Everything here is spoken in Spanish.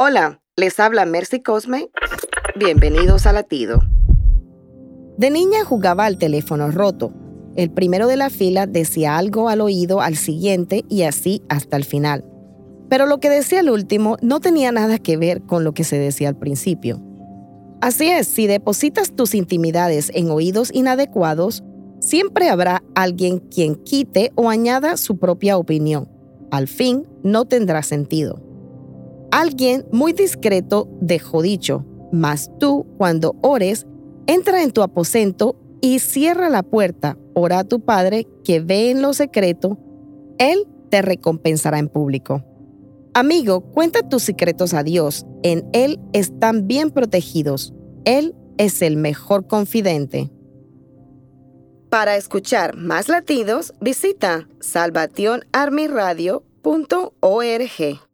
Hola, les habla Mercy Cosme. Bienvenidos a Latido. De niña jugaba al teléfono roto. El primero de la fila decía algo al oído al siguiente y así hasta el final. Pero lo que decía el último no tenía nada que ver con lo que se decía al principio. Así es, si depositas tus intimidades en oídos inadecuados, siempre habrá alguien quien quite o añada su propia opinión. Al fin, no tendrá sentido. Alguien muy discreto dejó dicho, mas tú, cuando ores, entra en tu aposento y cierra la puerta. Ora a tu Padre que ve en lo secreto. Él te recompensará en público. Amigo, cuenta tus secretos a Dios. En Él están bien protegidos. Él es el mejor confidente. Para escuchar más latidos, visita salvationarmyradio.org.